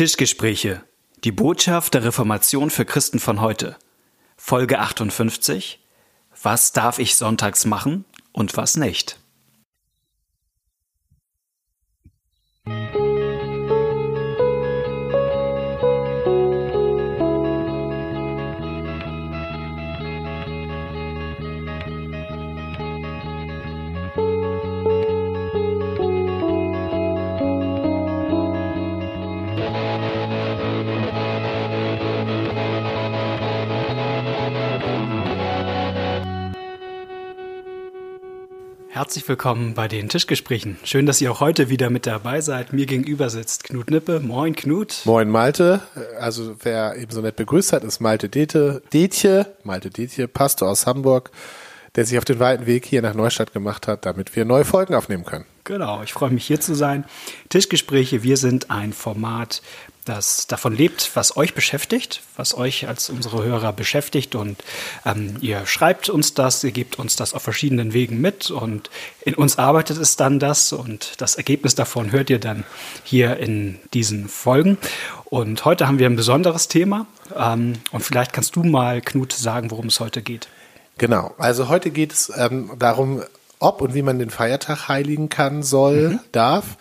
Tischgespräche. Die Botschaft der Reformation für Christen von heute. Folge 58. Was darf ich sonntags machen und was nicht? Herzlich willkommen bei den Tischgesprächen. Schön, dass ihr auch heute wieder mit dabei seid. Mir gegenüber sitzt Knut Nippe. Moin, Knut. Moin, Malte. Also, wer eben so nett begrüßt hat, ist Malte Dete, Detje, Malte Detje, Pastor aus Hamburg, der sich auf den weiten Weg hier nach Neustadt gemacht hat, damit wir neue Folgen aufnehmen können. Genau, ich freue mich hier zu sein. Tischgespräche, wir sind ein Format, das davon lebt, was euch beschäftigt, was euch als unsere Hörer beschäftigt. Und ähm, ihr schreibt uns das, ihr gebt uns das auf verschiedenen Wegen mit und in uns arbeitet es dann das und das Ergebnis davon hört ihr dann hier in diesen Folgen. Und heute haben wir ein besonderes Thema ähm, und vielleicht kannst du mal, Knut, sagen, worum es heute geht. Genau, also heute geht es ähm, darum, ob und wie man den Feiertag heiligen kann, soll, mhm. darf.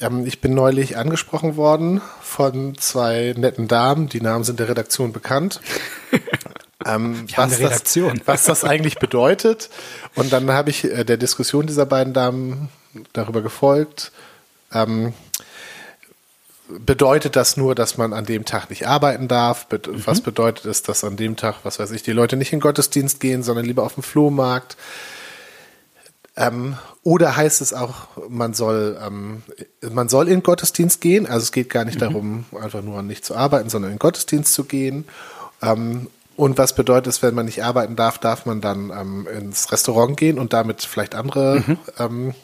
Ähm, ich bin neulich angesprochen worden von zwei netten Damen. Die Namen sind der Redaktion bekannt. ähm, was, das, was das eigentlich bedeutet. Und dann habe ich äh, der Diskussion dieser beiden Damen darüber gefolgt. Ähm, bedeutet das nur, dass man an dem Tag nicht arbeiten darf? Be mhm. Was bedeutet es, dass an dem Tag, was weiß ich, die Leute nicht in Gottesdienst gehen, sondern lieber auf dem Flohmarkt? Ähm, oder heißt es auch, man soll, ähm, man soll in Gottesdienst gehen? Also es geht gar nicht mhm. darum, einfach nur nicht zu arbeiten, sondern in Gottesdienst zu gehen. Ähm, und was bedeutet es, wenn man nicht arbeiten darf, darf man dann ähm, ins Restaurant gehen und damit vielleicht andere mhm.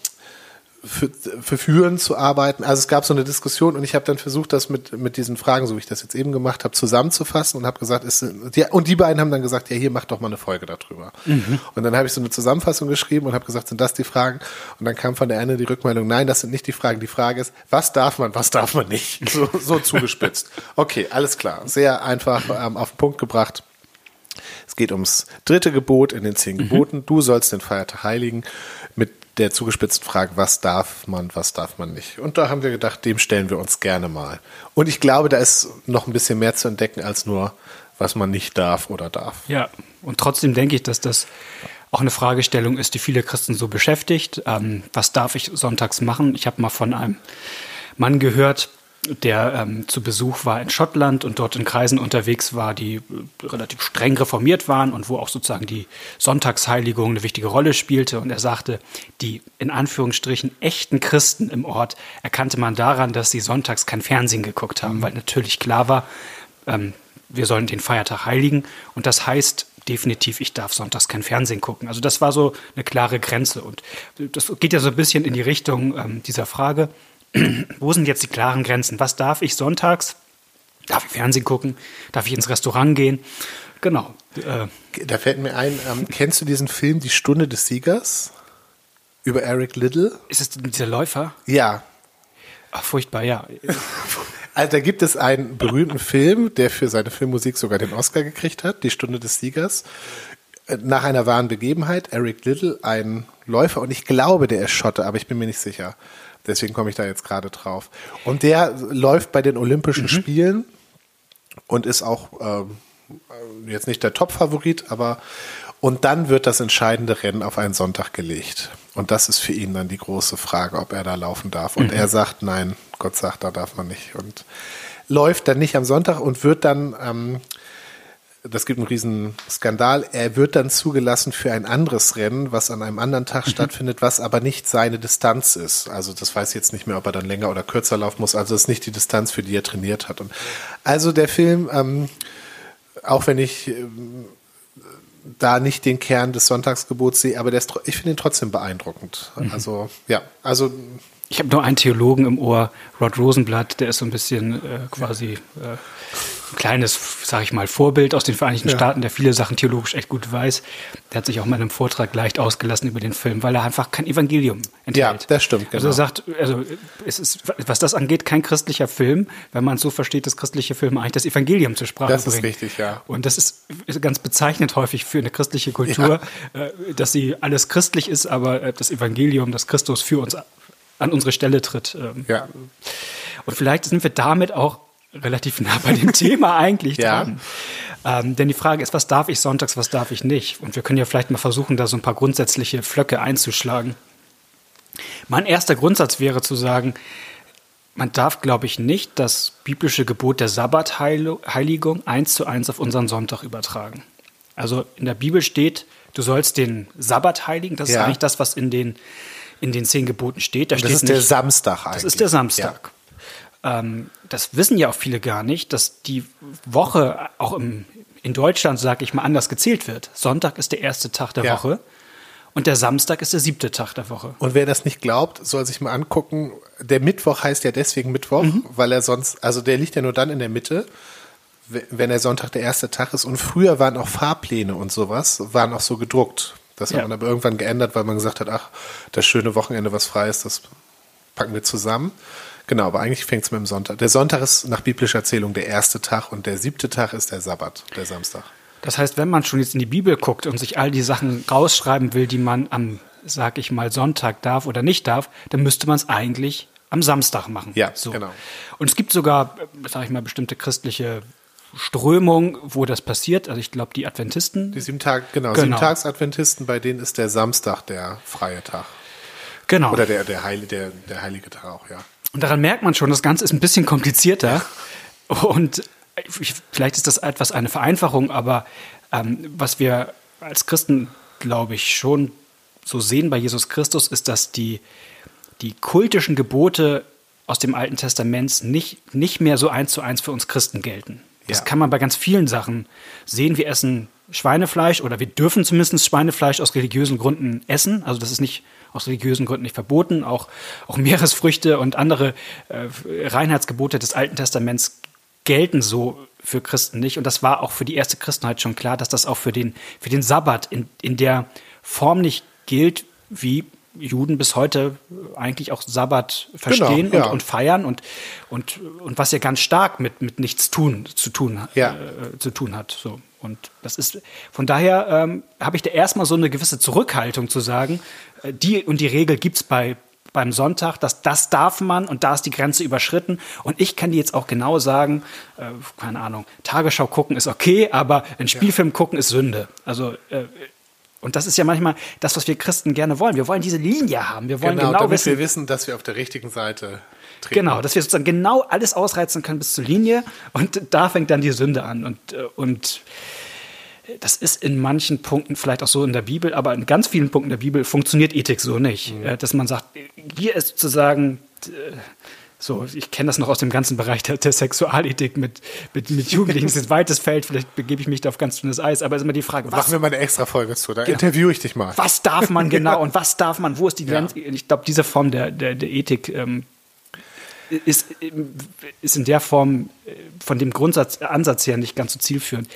Für, für Führen zu arbeiten. Also es gab so eine Diskussion und ich habe dann versucht, das mit, mit diesen Fragen, so wie ich das jetzt eben gemacht habe, zusammenzufassen und habe gesagt, ist, die, und die beiden haben dann gesagt, ja, hier mach doch mal eine Folge darüber. Mhm. Und dann habe ich so eine Zusammenfassung geschrieben und habe gesagt, sind das die Fragen? Und dann kam von der eine die Rückmeldung, nein, das sind nicht die Fragen. Die Frage ist, was darf man, was darf man nicht? So, so zugespitzt. Okay, alles klar. Sehr einfach ähm, auf den Punkt gebracht. Es geht ums dritte Gebot in den zehn mhm. Geboten. Du sollst den Feiertag heiligen mit der zugespitzten Frage, was darf man, was darf man nicht. Und da haben wir gedacht, dem stellen wir uns gerne mal. Und ich glaube, da ist noch ein bisschen mehr zu entdecken als nur, was man nicht darf oder darf. Ja, und trotzdem denke ich, dass das auch eine Fragestellung ist, die viele Christen so beschäftigt. Ähm, was darf ich sonntags machen? Ich habe mal von einem Mann gehört, der ähm, zu Besuch war in Schottland und dort in Kreisen unterwegs war, die äh, relativ streng reformiert waren und wo auch sozusagen die Sonntagsheiligung eine wichtige Rolle spielte. Und er sagte, die in Anführungsstrichen echten Christen im Ort erkannte man daran, dass sie sonntags kein Fernsehen geguckt haben, mhm. weil natürlich klar war, ähm, wir sollen den Feiertag heiligen. Und das heißt definitiv, ich darf sonntags kein Fernsehen gucken. Also das war so eine klare Grenze. Und das geht ja so ein bisschen in die Richtung ähm, dieser Frage wo sind jetzt die klaren Grenzen? Was darf ich sonntags? Darf ich Fernsehen gucken? Darf ich ins Restaurant gehen? Genau. Äh, da fällt mir ein, ähm, kennst du diesen Film Die Stunde des Siegers? Über Eric Little? Ist es dieser Läufer? Ja. Ach, furchtbar, ja. Also da gibt es einen berühmten Film, der für seine Filmmusik sogar den Oscar gekriegt hat, Die Stunde des Siegers. Nach einer wahren Begebenheit, Eric Little, ein Läufer, und ich glaube, der ist Schotte, aber ich bin mir nicht sicher. Deswegen komme ich da jetzt gerade drauf. Und der läuft bei den Olympischen mhm. Spielen und ist auch ähm, jetzt nicht der Top-Favorit, aber und dann wird das entscheidende Rennen auf einen Sonntag gelegt. Und das ist für ihn dann die große Frage, ob er da laufen darf. Und mhm. er sagt, nein, Gott sagt, da darf man nicht. Und läuft dann nicht am Sonntag und wird dann ähm, das gibt einen riesen Skandal. Er wird dann zugelassen für ein anderes Rennen, was an einem anderen Tag mhm. stattfindet, was aber nicht seine Distanz ist. Also das weiß ich jetzt nicht mehr, ob er dann länger oder kürzer laufen muss. Also das ist nicht die Distanz, für die er trainiert hat. Und also der Film, ähm, auch wenn ich ähm, da nicht den Kern des Sonntagsgebots sehe, aber der ist, ich finde ihn trotzdem beeindruckend. Mhm. Also ja, also ich habe nur einen Theologen im Ohr, Rod Rosenblatt, der ist so ein bisschen äh, quasi äh, kleines, sage ich mal, Vorbild aus den Vereinigten ja. Staaten, der viele Sachen theologisch echt gut weiß. Der hat sich auch mal in einem Vortrag leicht ausgelassen über den Film, weil er einfach kein Evangelium enthält. Ja, das stimmt. Genau. Also er sagt, also es ist, was das angeht, kein christlicher Film, wenn man es so versteht, dass christliche Filme eigentlich das Evangelium zur Sprache das bringen. Das ist richtig, ja. Und das ist, ist ganz bezeichnend häufig für eine christliche Kultur, ja. äh, dass sie alles christlich ist, aber äh, das Evangelium, das Christus für uns an unsere Stelle tritt. Ähm, ja. Und vielleicht sind wir damit auch relativ nah bei dem Thema eigentlich dran. Ja. Ähm, denn die Frage ist, was darf ich sonntags, was darf ich nicht? Und wir können ja vielleicht mal versuchen, da so ein paar grundsätzliche Flöcke einzuschlagen. Mein erster Grundsatz wäre zu sagen, man darf, glaube ich, nicht das biblische Gebot der Sabbatheiligung eins zu eins auf unseren Sonntag übertragen. Also in der Bibel steht, du sollst den Sabbat heiligen. Das ja. ist eigentlich das, was in den, in den zehn Geboten steht. Da das steht ist nicht, der Samstag eigentlich. Das ist der Samstag. Ja. Ähm, das wissen ja auch viele gar nicht, dass die Woche auch im, in Deutschland, sage ich mal, anders gezählt wird. Sonntag ist der erste Tag der ja. Woche. Und der Samstag ist der siebte Tag der Woche. Und wer das nicht glaubt, soll sich mal angucken. Der Mittwoch heißt ja deswegen Mittwoch, mhm. weil er sonst, also der liegt ja nur dann in der Mitte, wenn der Sonntag der erste Tag ist. Und früher waren auch Fahrpläne und sowas, waren auch so gedruckt. Das ja. hat man aber irgendwann geändert, weil man gesagt hat, ach, das schöne Wochenende, was frei ist, das packen wir zusammen. Genau, aber eigentlich fängt es mit dem Sonntag. Der Sonntag ist nach biblischer Erzählung der erste Tag und der siebte Tag ist der Sabbat, der Samstag. Das heißt, wenn man schon jetzt in die Bibel guckt und sich all die Sachen rausschreiben will, die man am, sag ich mal, Sonntag darf oder nicht darf, dann müsste man es eigentlich am Samstag machen. Ja, so. genau. Und es gibt sogar, sag ich mal, bestimmte christliche Strömung, wo das passiert. Also ich glaube, die Adventisten. Die sieben Tag, genau, genau. Siebentags-Adventisten, bei denen ist der Samstag der freie Tag. Genau. Oder der, der, Heilige, der, der heilige Tag auch, ja. Und daran merkt man schon, das Ganze ist ein bisschen komplizierter. Und vielleicht ist das etwas eine Vereinfachung, aber ähm, was wir als Christen, glaube ich, schon so sehen bei Jesus Christus, ist, dass die, die kultischen Gebote aus dem Alten Testament nicht, nicht mehr so eins zu eins für uns Christen gelten. Das ja. kann man bei ganz vielen Sachen sehen. Wir essen Schweinefleisch oder wir dürfen zumindest Schweinefleisch aus religiösen Gründen essen. Also das ist nicht aus religiösen Gründen nicht verboten. Auch, auch Meeresfrüchte und andere äh, Reinheitsgebote des Alten Testaments gelten so für Christen nicht. Und das war auch für die erste Christenheit schon klar, dass das auch für den, für den Sabbat in, in der Form nicht gilt, wie Juden bis heute eigentlich auch Sabbat verstehen genau, ja. und, und, feiern und, und, und was ja ganz stark mit, mit nichts tun zu tun, ja. äh, zu tun hat. So. Und das ist, von daher ähm, habe ich da erstmal so eine gewisse Zurückhaltung zu sagen, äh, die und die Regel gibt es bei, beim Sonntag, dass das darf man und da ist die Grenze überschritten. Und ich kann dir jetzt auch genau sagen, äh, keine Ahnung, Tagesschau gucken ist okay, aber ein Spielfilm ja. gucken ist Sünde. Also äh, und das ist ja manchmal das, was wir Christen gerne wollen. Wir wollen diese Linie haben. Wir wollen genau, genau damit wissen, wir wissen, dass wir auf der richtigen Seite treten. Genau, dass wir sozusagen genau alles ausreizen können bis zur Linie. Und da fängt dann die Sünde an. Und, äh, und das ist in manchen Punkten vielleicht auch so in der Bibel, aber in ganz vielen Punkten der Bibel funktioniert Ethik so nicht. Mhm. Äh, dass man sagt, hier ist sozusagen äh, so, ich kenne das noch aus dem ganzen Bereich der, der Sexualethik mit, mit, mit Jugendlichen. Das ist ein weites Feld, vielleicht begebe ich mich da auf ganz dünnes Eis, aber es ist immer die Frage, was. Machen wir mal eine extra Folge zu, da genau, interviewe ich dich mal. Was darf man genau und was darf man, wo ist die Grenze? Ja. Ich glaube, diese Form der, der, der Ethik ähm, ist, ist in der Form äh, von dem Grundsatz, Ansatz her nicht ganz so zielführend.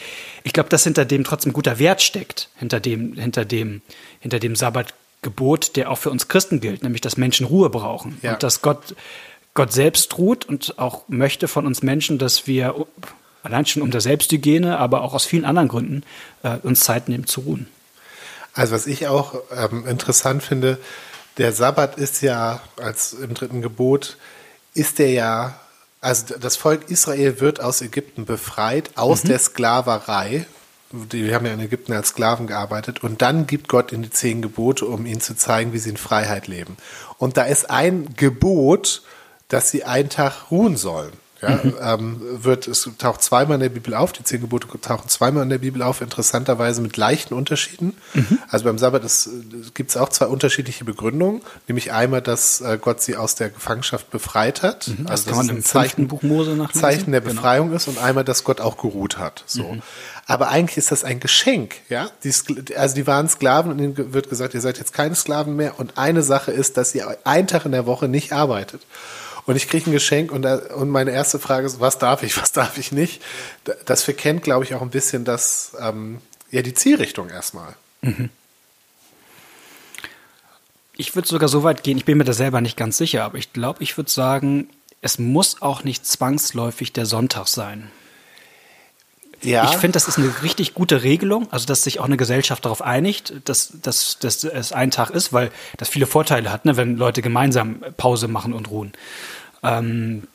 Ich glaube, dass hinter dem trotzdem guter Wert steckt, hinter dem, hinter dem, hinter dem Sabbatgebot, der auch für uns Christen gilt, nämlich dass Menschen Ruhe brauchen ja. und dass Gott Gott selbst ruht und auch möchte von uns Menschen, dass wir allein schon um der Selbsthygiene, aber auch aus vielen anderen Gründen äh, uns Zeit nehmen zu ruhen. Also was ich auch ähm, interessant finde, der Sabbat ist ja als im dritten Gebot ist der ja also das Volk Israel wird aus Ägypten befreit aus mhm. der Sklaverei. Die haben ja in Ägypten als Sklaven gearbeitet und dann gibt Gott ihnen die zehn Gebote, um ihnen zu zeigen, wie sie in Freiheit leben. Und da ist ein Gebot, dass sie einen Tag ruhen sollen. Ja, mhm. ähm, wird, es taucht zweimal in der Bibel auf, die zehn Gebote tauchen zweimal in der Bibel auf, interessanterweise mit leichten Unterschieden. Mhm. Also beim Sabbat gibt es auch zwei unterschiedliche Begründungen, nämlich einmal, dass äh, Gott sie aus der Gefangenschaft befreit hat. Mhm, also das kann man im Zeichen, Buch Mose nach Zeichen der genau. Befreiung genau. ist und einmal, dass Gott auch geruht hat. So. Mhm. Aber eigentlich ist das ein Geschenk, ja. Die, also die waren Sklaven und ihnen wird gesagt, ihr seid jetzt keine Sklaven mehr. Und eine Sache ist, dass ihr einen Tag in der Woche nicht arbeitet. Und ich kriege ein Geschenk und, da, und meine erste Frage ist, was darf ich, was darf ich nicht? Das verkennt, glaube ich, auch ein bisschen das, ähm, ja, die Zielrichtung erstmal. Mhm. Ich würde sogar so weit gehen, ich bin mir da selber nicht ganz sicher, aber ich glaube, ich würde sagen, es muss auch nicht zwangsläufig der Sonntag sein. Ja. Ich finde, das ist eine richtig gute Regelung, also dass sich auch eine Gesellschaft darauf einigt, dass, dass, dass es ein Tag ist, weil das viele Vorteile hat, ne, wenn Leute gemeinsam Pause machen und ruhen. Ähm,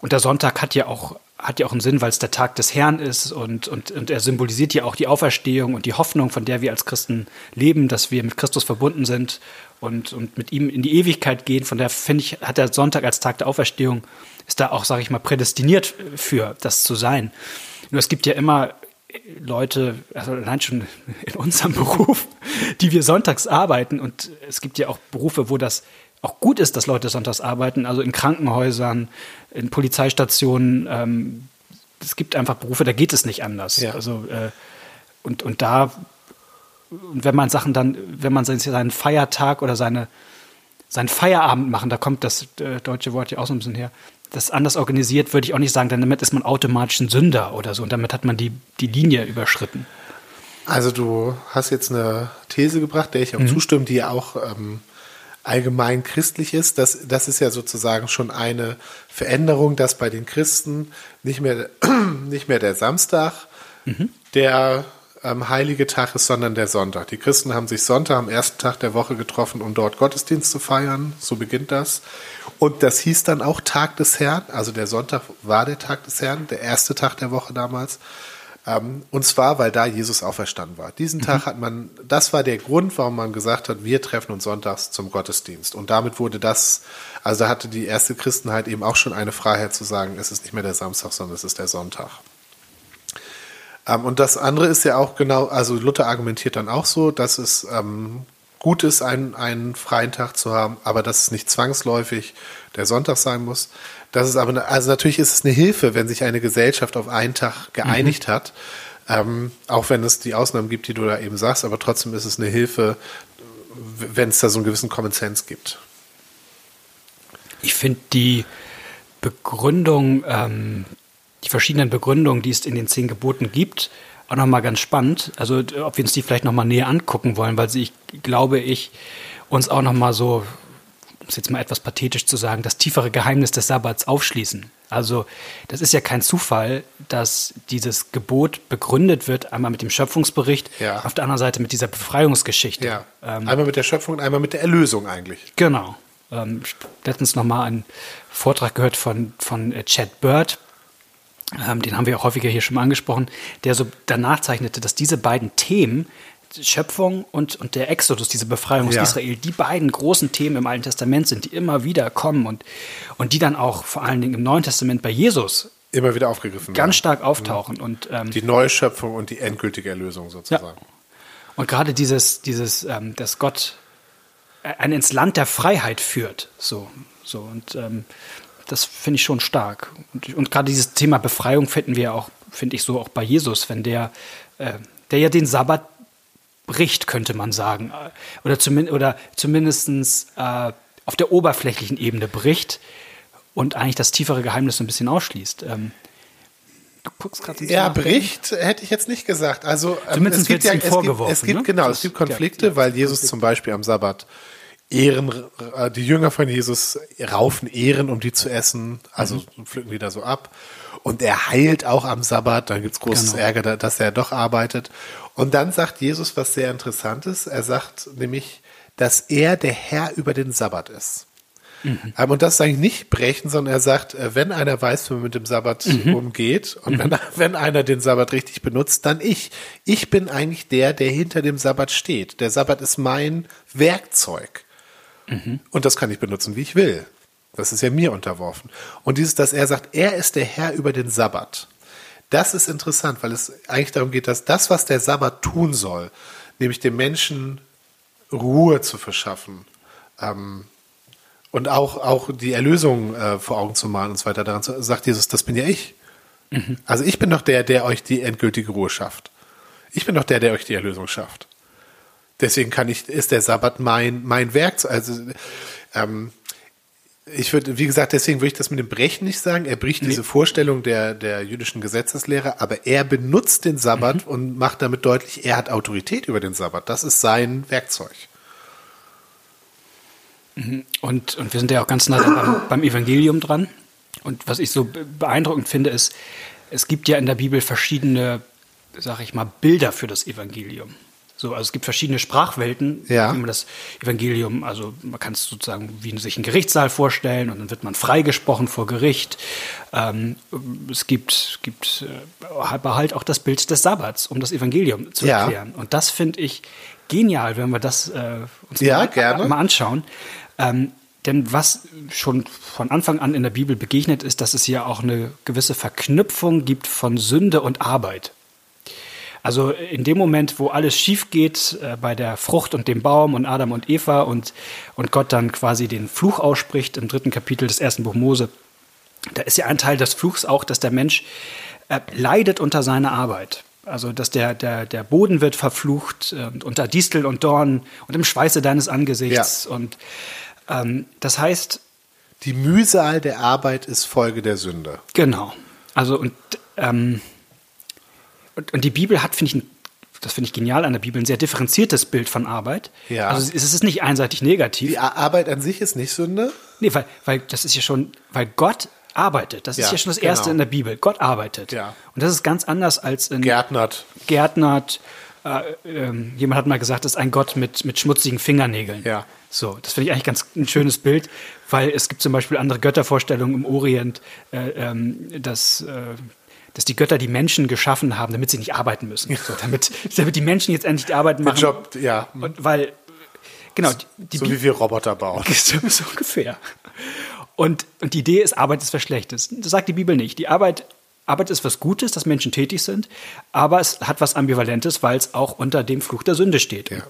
und der Sonntag hat ja auch hat ja auch einen Sinn, weil es der Tag des Herrn ist und, und, und er symbolisiert ja auch die Auferstehung und die Hoffnung, von der wir als Christen leben, dass wir mit Christus verbunden sind und, und mit ihm in die Ewigkeit gehen. Von der finde ich, hat der Sonntag als Tag der Auferstehung, ist da auch, sage ich mal, prädestiniert für das zu sein. Nur es gibt ja immer Leute, also allein schon in unserem Beruf, die wir sonntags arbeiten und es gibt ja auch Berufe, wo das auch gut ist, dass Leute sonntags arbeiten, also in Krankenhäusern, in Polizeistationen. Ähm, es gibt einfach Berufe, da geht es nicht anders. Ja. Also äh, und, und da, wenn man Sachen dann, wenn man seinen Feiertag oder seine, seinen Feierabend machen, da kommt das äh, deutsche Wort ja auch so ein bisschen her, das anders organisiert, würde ich auch nicht sagen, denn damit ist man automatisch ein Sünder oder so und damit hat man die, die Linie überschritten. Also du hast jetzt eine These gebracht, der ich auch mhm. zustimme, die auch ähm, allgemein christlich ist. Das, das ist ja sozusagen schon eine Veränderung, dass bei den Christen nicht mehr, nicht mehr der Samstag mhm. der ähm, heilige Tag ist, sondern der Sonntag. Die Christen haben sich Sonntag am ersten Tag der Woche getroffen, um dort Gottesdienst zu feiern. So beginnt das. Und das hieß dann auch Tag des Herrn. Also der Sonntag war der Tag des Herrn, der erste Tag der Woche damals. Ähm, und zwar, weil da Jesus auferstanden war. Diesen mhm. Tag hat man, das war der Grund, warum man gesagt hat, wir treffen uns sonntags zum Gottesdienst. Und damit wurde das, also da hatte die erste Christenheit eben auch schon eine Freiheit zu sagen, es ist nicht mehr der Samstag, sondern es ist der Sonntag. Ähm, und das andere ist ja auch genau, also Luther argumentiert dann auch so, dass es ähm, gut ist, einen, einen freien Tag zu haben, aber dass es nicht zwangsläufig der Sonntag sein muss. Das ist aber, also natürlich ist es eine Hilfe, wenn sich eine Gesellschaft auf einen Tag geeinigt mhm. hat. Ähm, auch wenn es die Ausnahmen gibt, die du da eben sagst, aber trotzdem ist es eine Hilfe, wenn es da so einen gewissen Common Sense gibt. Ich finde die Begründung, ähm, die verschiedenen Begründungen, die es in den zehn Geboten gibt, auch nochmal ganz spannend. Also ob wir uns die vielleicht nochmal näher angucken wollen, weil sie, ich glaube ich, uns auch nochmal so um es jetzt mal etwas pathetisch zu sagen, das tiefere Geheimnis des Sabbats aufschließen. Also das ist ja kein Zufall, dass dieses Gebot begründet wird, einmal mit dem Schöpfungsbericht, ja. auf der anderen Seite mit dieser Befreiungsgeschichte. Ja. Ähm, einmal mit der Schöpfung und einmal mit der Erlösung eigentlich. Genau. Ähm, letztens nochmal einen Vortrag gehört von, von äh, Chad Bird, ähm, den haben wir auch häufiger hier schon mal angesprochen, der so danach zeichnete, dass diese beiden Themen Schöpfung und, und der Exodus, diese Befreiung aus ja. Israel, die beiden großen Themen im Alten Testament sind, die immer wieder kommen und, und die dann auch vor allen Dingen im Neuen Testament bei Jesus immer wieder aufgegriffen ganz werden. stark auftauchen. Mhm. Und, ähm, die Neuschöpfung und die endgültige Erlösung sozusagen. Ja. Und gerade dieses, dieses ähm, dass Gott einen ins Land der Freiheit führt, so, so und ähm, das finde ich schon stark. Und, und gerade dieses Thema Befreiung finden wir auch, finde ich so auch bei Jesus, wenn der, äh, der ja den Sabbat bricht, könnte man sagen. Oder, zumindest, oder zumindest äh, auf der oberflächlichen Ebene bricht und eigentlich das tiefere Geheimnis so ein bisschen ausschließt. Ähm, du guckst gerade Ja, bricht hätte ich jetzt nicht gesagt. Also ähm, es gibt ja, es gibt, es gibt ne? genau, es gibt Konflikte, ja, weil Jesus Konflikte. zum Beispiel am Sabbat Ehren, äh, die Jünger von Jesus raufen Ehren, um die zu essen, also mhm. pflücken die da so ab. Und er heilt auch am Sabbat, dann gibt's großes genau. Ärger, dass er doch arbeitet. Und dann sagt Jesus was sehr Interessantes. Er sagt nämlich, dass er der Herr über den Sabbat ist. Mhm. Ähm, und das ist eigentlich nicht brechen, sondern er sagt, äh, wenn einer weiß, wie man mit dem Sabbat mhm. umgeht und mhm. wenn, wenn einer den Sabbat richtig benutzt, dann ich. Ich bin eigentlich der, der hinter dem Sabbat steht. Der Sabbat ist mein Werkzeug. Mhm. Und das kann ich benutzen, wie ich will. Das ist ja mir unterworfen. Und dieses, dass er sagt, er ist der Herr über den Sabbat. Das ist interessant, weil es eigentlich darum geht, dass das, was der Sabbat tun soll, nämlich dem Menschen Ruhe zu verschaffen ähm, und auch, auch die Erlösung äh, vor Augen zu malen und so weiter, daran zu, sagt Jesus, das bin ja ich. Mhm. Also ich bin doch der, der euch die endgültige Ruhe schafft. Ich bin doch der, der euch die Erlösung schafft. Deswegen kann ich, ist der Sabbat mein, mein Werk. Also ähm, ich würde, wie gesagt, deswegen würde ich das mit dem Brechen nicht sagen. Er bricht diese Vorstellung der, der jüdischen Gesetzeslehre, aber er benutzt den Sabbat Mhm. und macht damit deutlich, er hat Autorität über den Sabbat. Das ist sein Werkzeug. Und, und wir sind ja auch ganz nah beim, beim Evangelium dran. Und was ich so be- beeindruckend finde, ist, es gibt ja in der Bibel verschiedene, sag ich mal, Bilder für das Evangelium. So, also es gibt verschiedene Sprachwelten, Ja. wie man das Evangelium, also man kann es sozusagen wie sich einen Gerichtssaal vorstellen und dann wird man freigesprochen vor Gericht. Ähm, es gibt, gibt äh, aber halt auch das Bild des Sabbats, um das Evangelium zu Ja. erklären. Und das finde ich genial, wenn wir das äh, uns Ja, mal, gerne. mal anschauen. Ähm, denn was schon von Anfang an in der Bibel begegnet ist, dass es hier auch eine gewisse Verknüpfung gibt von Sünde und Arbeit. Also in dem Moment, wo alles schief geht äh, bei der Frucht und dem Baum und Adam und Eva und, und Gott dann quasi den Fluch ausspricht im dritten Kapitel des ersten Buch Mose, da ist ja ein Teil des Fluchs auch, dass der Mensch äh, leidet unter seiner Arbeit. Also, dass der, der, der Boden wird verflucht äh, unter Distel und Dornen und im Schweiße deines Angesichts. Und ähm, das heißt, Die Mühsal der Arbeit ist Folge der Sünde. Genau. Also und, ähm, und, und die Bibel hat, finde ich, ein, das finde ich genial an der Bibel, ein sehr differenziertes Bild von Arbeit. Ja. Also es ist nicht einseitig negativ. Die Arbeit an sich ist nicht Sünde. Nee, weil, weil das ist ja schon, weil Gott arbeitet. Das ist Ja, ja schon das Erste genau. in der Bibel. Gott arbeitet. Ja. Und das ist ganz anders als in Gärtnert. Gärtnert. Äh, ähm, jemand hat mal gesagt, das ist ein Gott mit, mit schmutzigen Fingernägeln. Ja. So, das finde ich eigentlich ganz ein schönes Bild, weil es gibt zum Beispiel andere Göttervorstellungen im Orient, äh, ähm, dass, äh, dass die Götter die Menschen geschaffen haben, damit sie nicht arbeiten müssen. So, damit, damit die Menschen jetzt endlich die Arbeit Den machen. Job, ja. Und weil, genau, die, die So wie wir Roboter bauen. so, so ungefähr. Und, und die Idee ist, Arbeit ist was Schlechtes. Das sagt die Bibel nicht. Die Arbeit, Arbeit ist was Gutes, dass Menschen tätig sind, aber es hat was Ambivalentes, weil es auch unter dem Fluch der Sünde steht. Ja.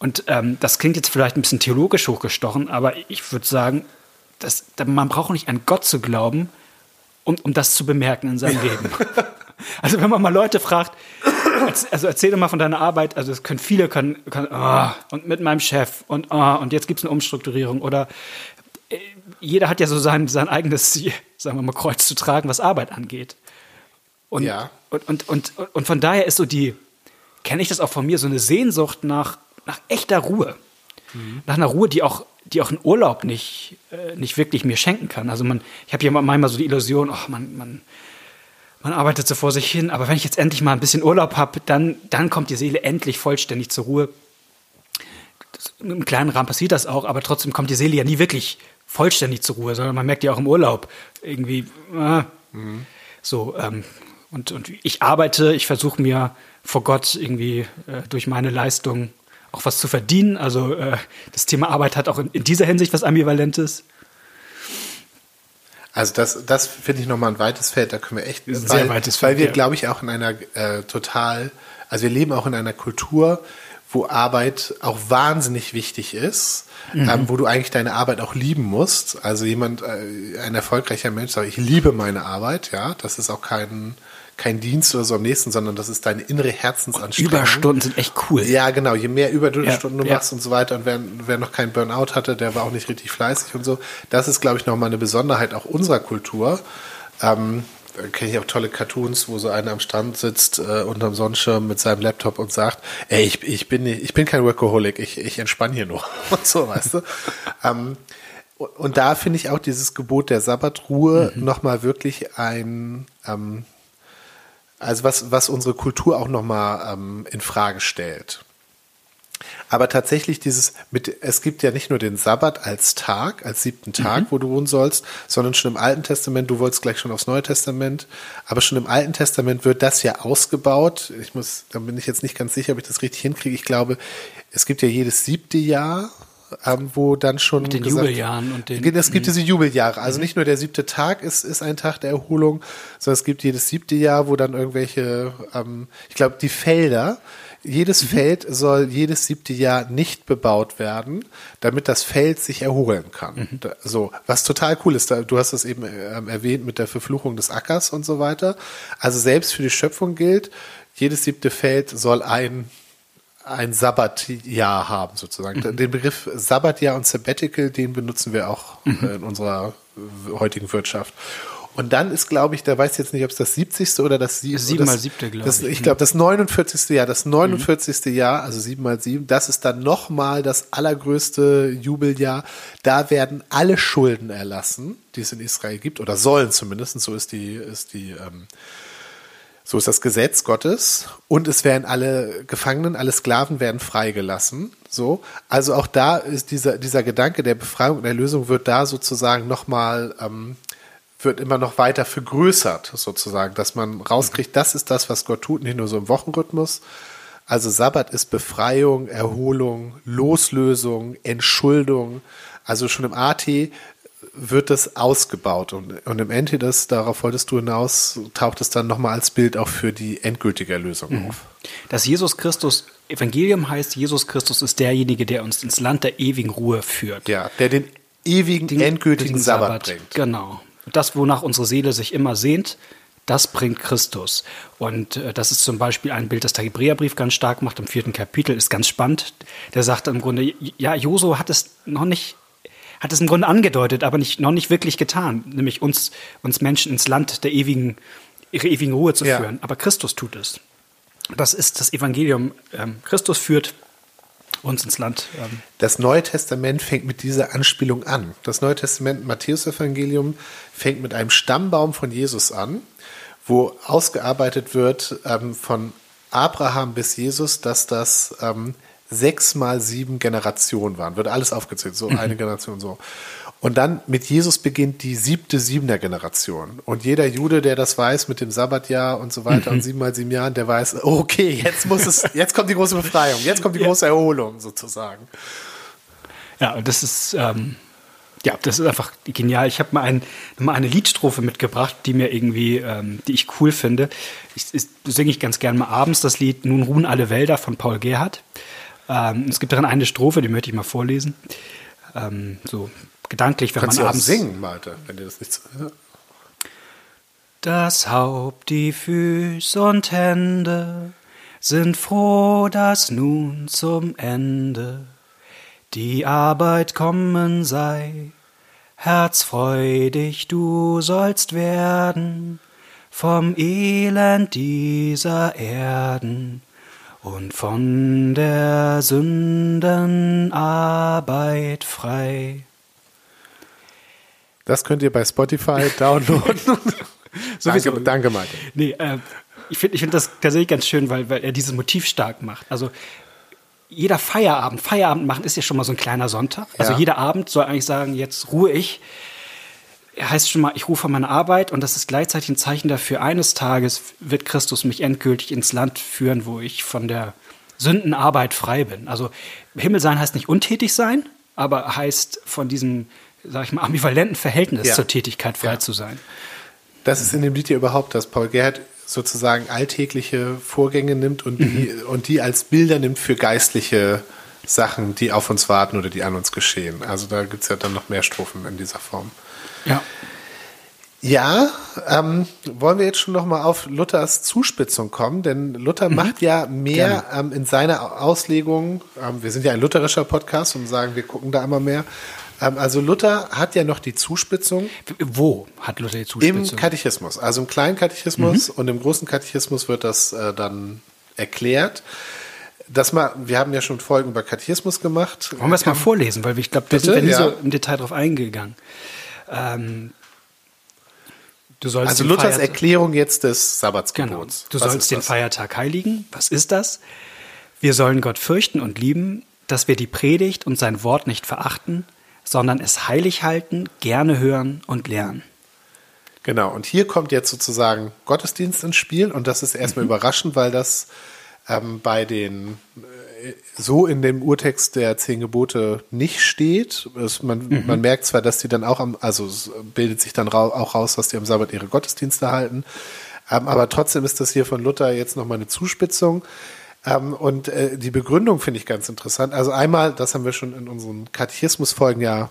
Und ähm, das klingt jetzt vielleicht ein bisschen theologisch hochgestochen, aber ich würde sagen, dass, man braucht nicht an Gott zu glauben, um, um das zu bemerken in seinem Leben. Also wenn man mal Leute fragt, also erzähl doch mal von deiner Arbeit, also es können viele können, können ah, und mit meinem Chef und ah, und jetzt gibt es eine Umstrukturierung oder äh, jeder hat ja so sein, sein eigenes, sagen wir mal, Kreuz zu tragen, was Arbeit angeht. Und, Ja. und, und, und, und von daher ist so die, kenne ich das auch von mir, so eine Sehnsucht nach, nach echter Ruhe. Nach einer Ruhe, die auch, die auch ein Urlaub nicht, äh, nicht wirklich mir schenken kann. Also man, ich habe ja manchmal so die Illusion, ach, man, man, man arbeitet so vor sich hin, aber wenn ich jetzt endlich mal ein bisschen Urlaub habe, dann, dann kommt die Seele endlich vollständig zur Ruhe. Das, Im kleinen Rahmen passiert das auch, aber trotzdem kommt die Seele ja nie wirklich vollständig zur Ruhe, sondern man merkt ja auch im Urlaub irgendwie, äh, so, ähm, und, und ich arbeite, ich versuche mir vor Gott irgendwie äh, durch meine Leistung auch was zu verdienen. Also äh, das Thema Arbeit hat auch in, in dieser Hinsicht was Ambivalentes. Also das, das finde ich nochmal ein weites Feld, da können wir echt, ein weil, sehr weites weil Feld, wir, ja. glaube ich, auch in einer äh, total, also wir leben auch in einer Kultur, wo Arbeit auch wahnsinnig wichtig ist, Mhm. ähm, wo du eigentlich deine Arbeit auch lieben musst. Also jemand, äh, ein erfolgreicher Mensch sagt, ich liebe meine Arbeit, ja, das ist auch kein, kein Dienst oder so am nächsten, sondern das ist deine innere Herzensanstrengung. Überstunden sind echt cool. Ja, genau. Je mehr Überstunden Ja, du ja. machst und so weiter und wer, wer noch keinen Burnout hatte, der war auch nicht richtig fleißig und so. Das ist, glaube ich, nochmal eine Besonderheit auch unserer Kultur. Ähm, da kenne ich auch tolle Cartoons, wo so einer am Strand sitzt äh, unterm Sonnenschirm mit seinem Laptop und sagt, ey, ich, ich, bin, nicht, ich bin kein Workaholic, ich, ich entspanne hier nur. Und so, weißt du. ähm, und, und da finde ich auch dieses Gebot der Sabbatruhe Mhm. nochmal wirklich ein, ähm, also was, was unsere Kultur auch nochmal ähm, in Frage stellt. Aber tatsächlich dieses mit, es gibt ja nicht nur den Sabbat als Tag, als siebten Tag, wo du wohnen sollst, sondern schon im Alten Testament, du wolltest gleich schon aufs Neue Testament, aber schon im Alten Testament wird das ja ausgebaut. Ich muss, da bin ich jetzt nicht ganz sicher, ob ich das richtig hinkriege. Ich glaube, es gibt ja jedes siebte Jahr, ähm, wo dann schon Mit den gesagt- Jubeljahren und den- Es gibt diese Jubeljahre. Also nicht nur der siebte Tag ist, ist ein Tag der Erholung, sondern es gibt jedes siebte Jahr, wo dann irgendwelche, ähm, ich glaube, die Felder, jedes Feld soll jedes siebte Jahr nicht bebaut werden, damit das Feld sich erholen kann. Da, so, was total cool ist, da, du hast es eben ähm, erwähnt mit der Verfluchung des Ackers und so weiter. Also selbst für die Schöpfung gilt, jedes siebte Feld soll ein ein Sabbatjahr haben, sozusagen. Mhm. Den Begriff Sabbatjahr und Sabbatical, den benutzen wir auch Mhm. äh, in unserer heutigen Wirtschaft. Und dann ist, glaube ich, da weiß ich jetzt nicht, ob es das 70. oder das sie- Sieben mal das- siebte, glaube das- ich. Mhm. Ich glaube, das 49. Jahr, das 49. Jahr, also 7 mal 7, das ist dann nochmal das allergrößte Jubeljahr. Da werden alle Schulden erlassen, die es in Israel gibt, oder sollen zumindest, so ist die, ist die, ähm, so ist das Gesetz Gottes. Und es werden alle Gefangenen, alle Sklaven werden freigelassen. So. Also auch da ist dieser, dieser Gedanke der Befreiung und Erlösung wird da sozusagen nochmal, ähm, wird immer noch weiter vergrößert, sozusagen, dass man rauskriegt, das ist das, was Gott tut, nicht nur so im Wochenrhythmus. Also Sabbat ist Befreiung, Erholung, Loslösung, Entschuldung. Also schon im AT wird das ausgebaut und, und im Ende das, darauf wolltest du hinaus, taucht es dann nochmal als Bild auch für die endgültige Erlösung auf. Das Jesus Christus, Evangelium heißt, Jesus Christus ist derjenige, der uns ins Land der ewigen Ruhe führt. Ja, der den ewigen, Den- endgültigen den Sabbat, bringt. Genau. Das, wonach unsere Seele sich immer sehnt, das bringt Christus. Und äh, das ist zum Beispiel ein Bild, das der Hebräerbrief ganz stark macht im vierten Kapitel, ist ganz spannend. Der sagt im Grunde, ja, Josu hat es noch nicht, hat es im Grunde angedeutet, aber nicht, noch nicht wirklich getan, nämlich uns, uns Menschen ins Land der ewigen, ihre ewigen Ruhe zu Ja. führen. Aber Christus tut es. Das ist das Evangelium. Ähm, Christus führt uns ins Land. Ähm, Das Neue Testament fängt mit dieser Anspielung an. Das Neue Testament, Matthäus-Evangelium, fängt mit einem Stammbaum von Jesus an, wo ausgearbeitet wird ähm, von Abraham bis Jesus, dass das ähm, sechs mal sieben Generationen waren. Wird alles aufgezählt, so eine Generation so. Und dann mit Jesus beginnt die siebte Siebener Generation. Und jeder Jude, der das weiß mit dem Sabbatjahr und so weiter und sieben mal sieben Jahren, der weiß, okay, jetzt muss es, jetzt kommt die große Befreiung, jetzt kommt die große Erholung sozusagen. Ja, und das ist, ähm, ja, das ist einfach genial. Ich habe mal, ein, mal eine Liedstrophe mitgebracht, die mir irgendwie, ähm, die ich cool finde. Ich, ich singe ich ganz gern mal abends das Lied Nun ruhen alle Wälder von Paul Gerhardt. Ähm, es gibt darin eine Strophe, die möchte ich mal vorlesen. Ähm, so gedanklich, wenn Kannst du man auch abends singen, Malte, wenn dir das nicht so. Das Haupt, die Füße und Hände sind froh, dass nun zum Ende die Arbeit kommen sei. Herzfreudig du sollst werden vom Elend dieser Erden und von der Sündenarbeit frei. Das könnt ihr bei Spotify downloaden. Sowieso. danke, danke, Malte. Nee, äh, ich finde ich find das tatsächlich ganz schön, weil, weil er dieses Motiv stark macht. Also jeder Feierabend, Feierabend machen ist ja schon mal so ein kleiner Sonntag. Also Ja. jeder Abend soll eigentlich sagen, jetzt ruhe ich. Er heißt schon mal, ich rufe von meiner Arbeit und das ist gleichzeitig ein Zeichen dafür, eines Tages wird Christus mich endgültig ins Land führen, wo ich von der Sündenarbeit frei bin. Also Himmel sein heißt nicht untätig sein, aber heißt von diesem, sag ich mal, ambivalenten Verhältnis Ja. zur Tätigkeit frei Ja. zu sein. Das ist in dem Lied ja überhaupt, dass Paul Gerhardt sozusagen alltägliche Vorgänge nimmt und die, und die als Bilder nimmt für geistliche Sachen, die auf uns warten oder die an uns geschehen. Also da gibt es ja dann noch mehr Strophen in dieser Form. Ja. Ja, ähm, wollen wir jetzt schon noch mal auf Luthers Zuspitzung kommen, denn Luther macht ja mehr ähm, in seiner Auslegung. Ähm, wir sind ja ein lutherischer Podcast und sagen, wir gucken da immer mehr. Ähm, also Luther hat ja noch die Zuspitzung Wo hat Luther die im Zuspitzung? Katechismus. Also im kleinen Katechismus und im großen Katechismus wird das äh, dann erklärt. Das mal, wir haben ja schon Folgen über Katechismus gemacht. Wollen wir es mal vorlesen, weil ich glaube, da sind wir nie Ja. so im Detail drauf eingegangen. Ähm, du sollst Also Luthers Feiertag- Erklärung jetzt des Genau. Sabbatsgebots. Du Was sollst den das? Feiertag heiligen. Was ist das? Wir sollen Gott fürchten und lieben, dass wir die Predigt und sein Wort nicht verachten, sondern es heilig halten, gerne hören und lernen. Genau, und hier kommt jetzt sozusagen Gottesdienst ins Spiel und das ist Mhm. erstmal überraschend, weil das ähm, bei den äh, so in dem Urtext der zehn Gebote nicht steht. Es, man, Mhm. man merkt zwar, dass die dann auch am, also es bildet sich dann auch raus, dass die am Sabbat ihre Gottesdienste halten, ähm, aber trotzdem ist das hier von Luther jetzt nochmal eine Zuspitzung. Ähm, und äh, die Begründung finde ich ganz interessant. Also einmal, das haben wir schon in unseren Katechismusfolgen ja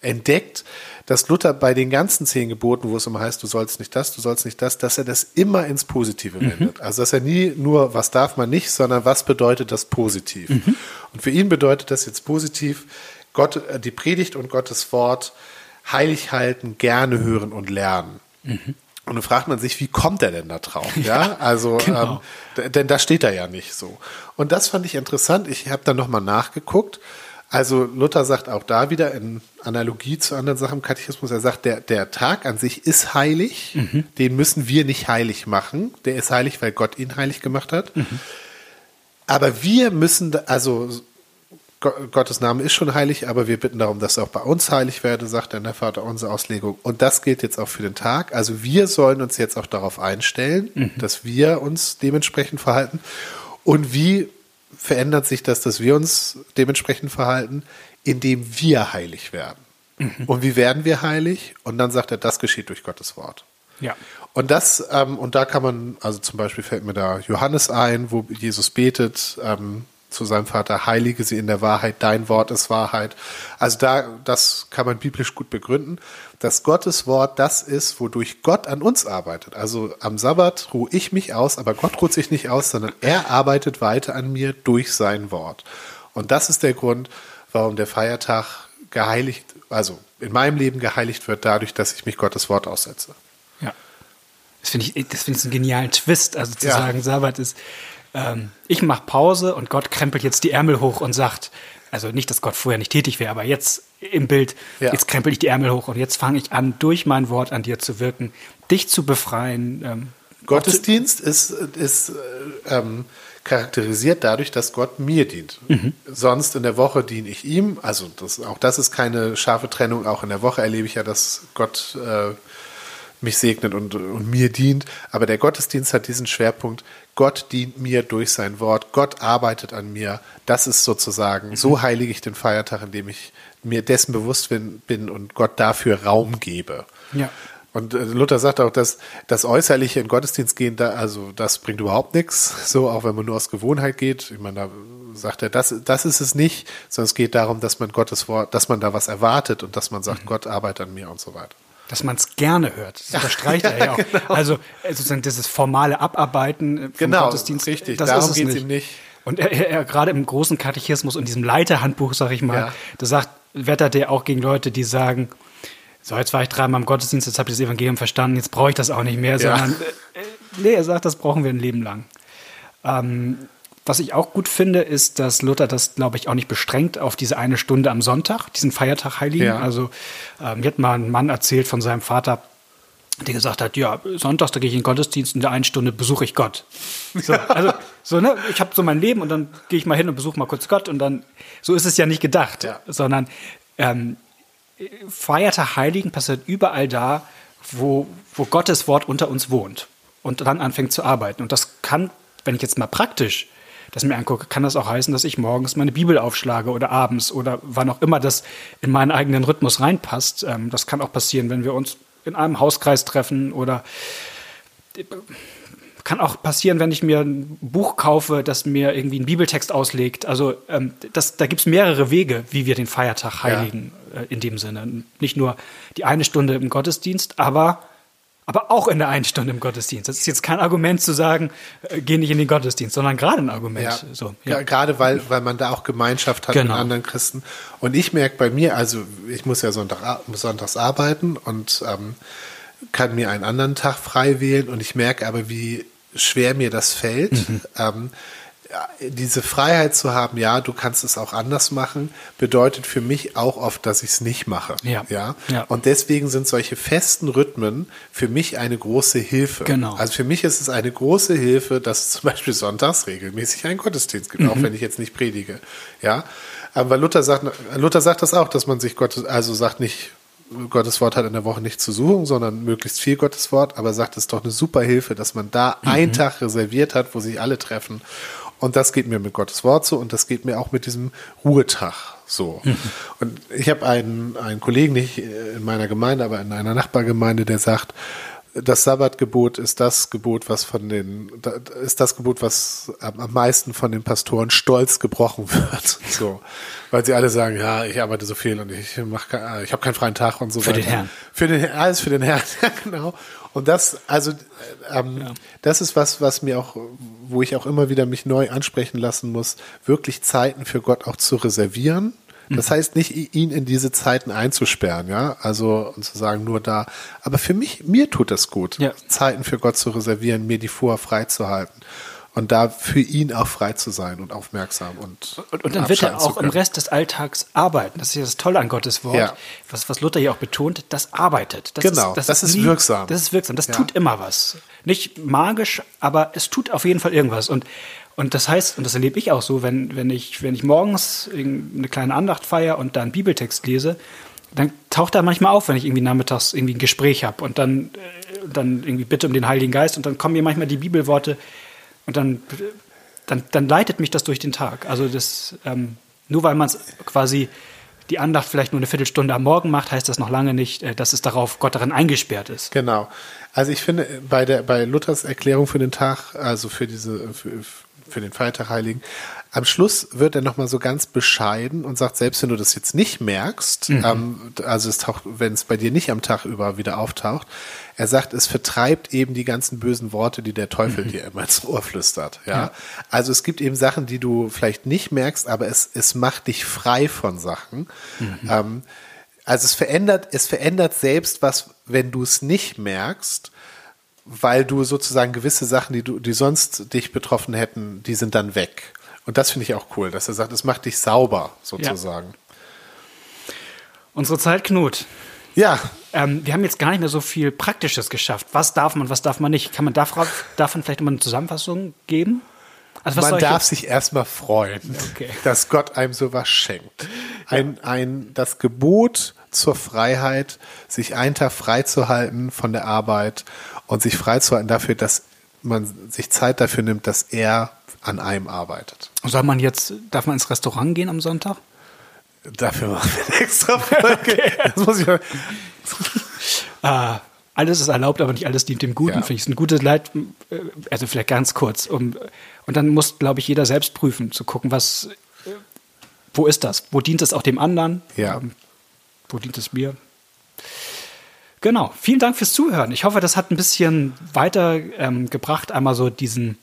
entdeckt, dass Luther bei den ganzen zehn Geboten, wo es immer heißt, du sollst nicht das, du sollst nicht das, dass er das immer ins Positive Mhm. wendet. Also dass er nie nur, was darf man nicht, sondern was bedeutet das positiv. Mhm. Und für ihn bedeutet das jetzt positiv, Gott, äh, die Predigt und Gottes Wort heilig halten, gerne hören und lernen. Mhm. Und dann fragt man sich, wie kommt er denn da drauf? Ja, also, genau. ähm, denn da steht er ja nicht so. Und das fand ich interessant. Ich habe dann nochmal nachgeguckt. Also Luther sagt auch da wieder in Analogie zu anderen Sachen im Katechismus, er sagt, der, der Tag an sich ist heilig, Mhm. den müssen wir nicht heilig machen. Der ist heilig, weil Gott ihn heilig gemacht hat. Mhm. Aber wir müssen, also Go- Gottes Name ist schon heilig, aber wir bitten darum, dass er auch bei uns heilig werde, sagt dann der Vater unsere Auslegung. Und das gilt jetzt auch für den Tag. Also wir sollen uns jetzt auch darauf einstellen, dass wir uns dementsprechend verhalten. Und wie verändert sich das, dass wir uns dementsprechend verhalten? Indem wir heilig werden. Und wie werden wir heilig? Und dann sagt er, das geschieht durch Gottes Wort. Ja. Und das, ähm, und da kann man, also zum Beispiel fällt mir da Johannes ein, wo Jesus betet ähm, zu seinem Vater, heilige sie in der Wahrheit, dein Wort ist Wahrheit. Also da, das kann man biblisch gut begründen, dass Gottes Wort das ist, wodurch Gott an uns arbeitet. Also am Sabbat ruhe ich mich aus, aber Gott ruht sich nicht aus, sondern er arbeitet weiter an mir durch sein Wort. Und das ist der Grund, warum der Feiertag geheiligt, also in meinem Leben geheiligt wird, dadurch, dass ich mich Gottes Wort aussetze. Ja. Das finde ich, das finde ich einen genialen Twist. Also zu Ja. sagen, Sabbat ist, ähm, ich mache Pause und Gott krempelt jetzt die Ärmel hoch und sagt, also nicht, dass Gott vorher nicht tätig wäre, aber jetzt im Bild, Ja. jetzt krempel ich die Ärmel hoch und jetzt fange ich an, durch mein Wort an dir zu wirken, dich zu befreien. Ähm, Gottesdienst ist, ist äh, ähm, charakterisiert dadurch, dass Gott mir dient. Sonst in der Woche diene ich ihm. Also das, auch das ist keine scharfe Trennung. Auch in der Woche erlebe ich ja, dass Gott äh, mich segnet und, und mir dient. Aber der Gottesdienst hat diesen Schwerpunkt. Gott dient mir durch sein Wort. Gott arbeitet an mir. Das ist sozusagen, so heilige ich den Feiertag, indem ich mir dessen bewusst bin, bin und Gott dafür Raum gebe. Ja. Und äh, Luther sagt auch, dass das Äußerliche in Gottesdienst gehen, da, also das bringt überhaupt nichts, so auch wenn man nur aus Gewohnheit geht. Ich meine, da sagt er, das, das ist es nicht, sondern es geht darum, dass man Gottes Wort, dass man da was erwartet und dass man sagt, Gott arbeitet an mir und so weiter. Dass man es gerne hört. Das unterstreicht er ja auch. Also äh, sozusagen dieses formale Abarbeiten äh, vom Genau, Gottesdienst. richtig. Das Darum ist es ihm nicht. Und er, er, er gerade im großen Katechismus und diesem Leiterhandbuch, sag ich mal, Ja. da sagt, wettert er auch gegen Leute, die sagen, so, jetzt war ich dreimal im Gottesdienst, jetzt habe ich das Evangelium verstanden, jetzt brauche ich das auch nicht mehr, Ja. sondern äh, nee, er sagt, das brauchen wir ein Leben lang. Ähm, was ich auch gut finde, ist, dass Luther das, glaube ich, auch nicht bestrengt auf diese eine Stunde am Sonntag, diesen Feiertag Heiligen. Ja. Also ähm, mir hat mal ein Mann erzählt von seinem Vater, der gesagt hat, ja, sonntags da gehe ich in den Gottesdienst, in der einen Stunde besuche ich Gott. So, also so, ne, ich habe so mein Leben und dann gehe ich mal hin und besuche mal kurz Gott und dann, so ist es ja nicht gedacht, Ja. sondern ähm, Feiertag Heiligen passiert überall da, wo, wo Gottes Wort unter uns wohnt und dann anfängt zu arbeiten. Und das kann, wenn ich jetzt mal praktisch das mir angucke, kann das auch heißen, dass ich morgens meine Bibel aufschlage oder abends oder wann auch immer das in meinen eigenen Rhythmus reinpasst. Ähm, das kann auch passieren, wenn wir uns in einem Hauskreis treffen oder kann auch passieren, wenn ich mir ein Buch kaufe, das mir irgendwie einen Bibeltext auslegt. Also ähm, das, da gibt es mehrere Wege, wie wir den Feiertag heiligen äh, in dem Sinne. Nicht nur die eine Stunde im Gottesdienst, aber, aber auch in der einen Stunde im Gottesdienst. Das ist jetzt kein Argument zu sagen, äh, geh nicht in den Gottesdienst, sondern gerade ein Argument. Ja, So, ja. gerade weil, weil man da auch Gemeinschaft hat Genau. mit anderen Christen. Und ich merke bei mir, also ich muss ja Sonntag, sonntags arbeiten und ähm, kann mir einen anderen Tag frei wählen und ich merke aber, wie schwer mir das fällt. Mhm. Ähm, diese Freiheit zu haben, ja, du kannst es auch anders machen, bedeutet für mich auch oft, dass ich es nicht mache. Ja. Ja? Ja. Und deswegen sind solche festen Rhythmen für mich eine große Hilfe. Genau. Also für mich ist es eine große Hilfe, dass es zum Beispiel sonntags regelmäßig einen Gottesdienst gibt, Mhm. auch wenn ich jetzt nicht predige. Ja, aber Luther sagt, Luther sagt das auch, dass man sich Gottes, also sagt nicht, Gottes Wort hat in der Woche nicht zu suchen, sondern möglichst viel Gottes Wort, aber sagt, es ist doch eine super Hilfe, dass man da Mhm. einen Tag reserviert hat, wo sich alle treffen. Und das geht mir mit Gottes Wort so und das geht mir auch mit diesem Ruhetag so. Mhm. Und ich habe einen, einen Kollegen, nicht in meiner Gemeinde, aber in einer Nachbargemeinde, der sagt, das Sabbatgebot ist das Gebot, was von den, ist das Gebot, was am meisten von den Pastoren stolz gebrochen wird. So. Weil sie alle sagen, ja, ich arbeite so viel und ich mache, ich habe keinen freien Tag und so für weiter. Für den Herrn. Für den, alles für den Herrn, ja, genau. Und das, also, ähm, ja. das ist was, was mir auch, wo ich auch immer wieder mich neu ansprechen lassen muss, wirklich Zeiten für Gott auch zu reservieren das heißt nicht, ihn in diese Zeiten einzusperren, ja, also und zu sagen, nur da. Aber für mich, mir tut das gut, ja. Zeiten für Gott zu reservieren, mir die vorher freizuhalten und da für ihn auch frei zu sein und aufmerksam und und, und dann wird er auch im Rest des Alltags arbeiten. Das ist ja das Tolle an Gottes Wort, ja. was, was Luther hier auch betont, das arbeitet. Das genau, ist, das, das ist, nie, wirksam. Das ist wirksam, das ja. tut immer was. Nicht magisch, aber es tut auf jeden Fall irgendwas und und das heißt, und das erlebe ich auch so, wenn, wenn, ich, wenn ich morgens eine kleine Andacht feiere und dann Bibeltext lese, dann taucht er manchmal auf, wenn ich irgendwie nachmittags irgendwie ein Gespräch habe und dann, äh, dann irgendwie bitte um den Heiligen Geist und dann kommen mir manchmal die Bibelworte und dann, dann, dann leitet mich das durch den Tag. Also das, ähm, nur weil man quasi die Andacht vielleicht nur eine Viertelstunde am Morgen macht, heißt das noch lange nicht, äh, dass es darauf Gott darin eingesperrt ist. Genau. Also ich finde, bei der bei Luthers Erklärung für den Tag, also für diese für, für den Feiertag Heiligen. Am Schluss wird er nochmal so ganz bescheiden und sagt, selbst wenn du das jetzt nicht merkst, mhm. ähm, also es taucht, wenn es bei dir nicht am Tag über wieder auftaucht, er sagt, es vertreibt eben die ganzen bösen Worte, die der Teufel mhm. dir immer ins Ohr flüstert. Ja? ja? Also es gibt eben Sachen, die du vielleicht nicht merkst, aber es, es macht dich frei von Sachen. Mhm. Ähm, also es verändert, es verändert selbst was, wenn du es nicht merkst weil du sozusagen gewisse Sachen, die du, die sonst dich betroffen hätten, die sind dann weg. Und das finde ich auch cool, dass er sagt, es macht dich sauber, sozusagen. Ja. Unsere Zeit, Knut. Ja. Ähm, wir haben jetzt gar nicht mehr so viel Praktisches geschafft. Was darf man, was darf man nicht? Kann man darauf, davon vielleicht immer eine Zusammenfassung geben? Also man darf sich erstmal freuen, okay. dass Gott einem sowas schenkt. Ein, ein, das Gebot zur Freiheit, sich einen Tag freizuhalten von der Arbeit und sich freizuhalten dafür, dass man sich Zeit dafür nimmt, dass er an einem arbeitet. Soll man jetzt, darf man ins Restaurant gehen am Sonntag? Dafür machen wir eine extra Folge. okay. Das muss ich mal. ah, alles ist erlaubt, aber nicht alles dient dem Guten, ja. finde ich. ist ein gutes Leit, äh, also vielleicht ganz kurz. Um, und dann muss, glaube ich, jeder selbst prüfen, zu gucken, was, wo ist das? Wo dient es auch dem anderen? Ja. Ähm, wo dient es mir? Genau. Vielen Dank fürs Zuhören. Ich hoffe, das hat ein bisschen weitergebracht, ähm, einmal so diesen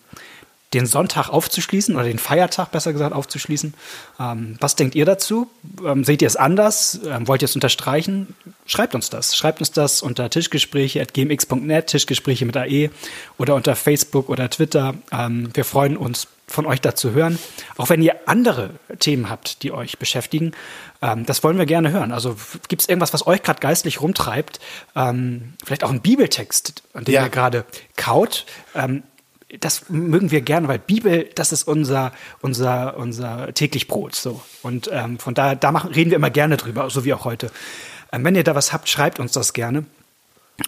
den Sonntag aufzuschließen oder den Feiertag besser gesagt aufzuschließen. Ähm, was denkt ihr dazu? Ähm, seht ihr es anders? Ähm, wollt ihr es unterstreichen? Schreibt uns das. Schreibt uns das unter tischgespräche.gmx.net, Tischgespräche mit AE oder unter Facebook oder Twitter. Ähm, wir freuen uns, von euch dazu hören. Auch wenn ihr andere Themen habt, die euch beschäftigen, ähm, das wollen wir gerne hören. Also gibt es irgendwas, was euch gerade geistlich rumtreibt? Ähm, vielleicht auch ein Bibeltext, an dem ja. ihr gerade kaut das mögen wir gerne, weil Bibel, das ist unser, unser, unser täglich Brot. So. Und ähm, von daher, da machen, reden wir immer gerne drüber, so wie auch heute. Ähm, wenn ihr da was habt, schreibt uns das gerne.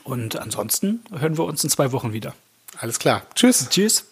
Und ansonsten hören wir uns in zwei Wochen wieder. Alles klar. Tschüss. Tschüss.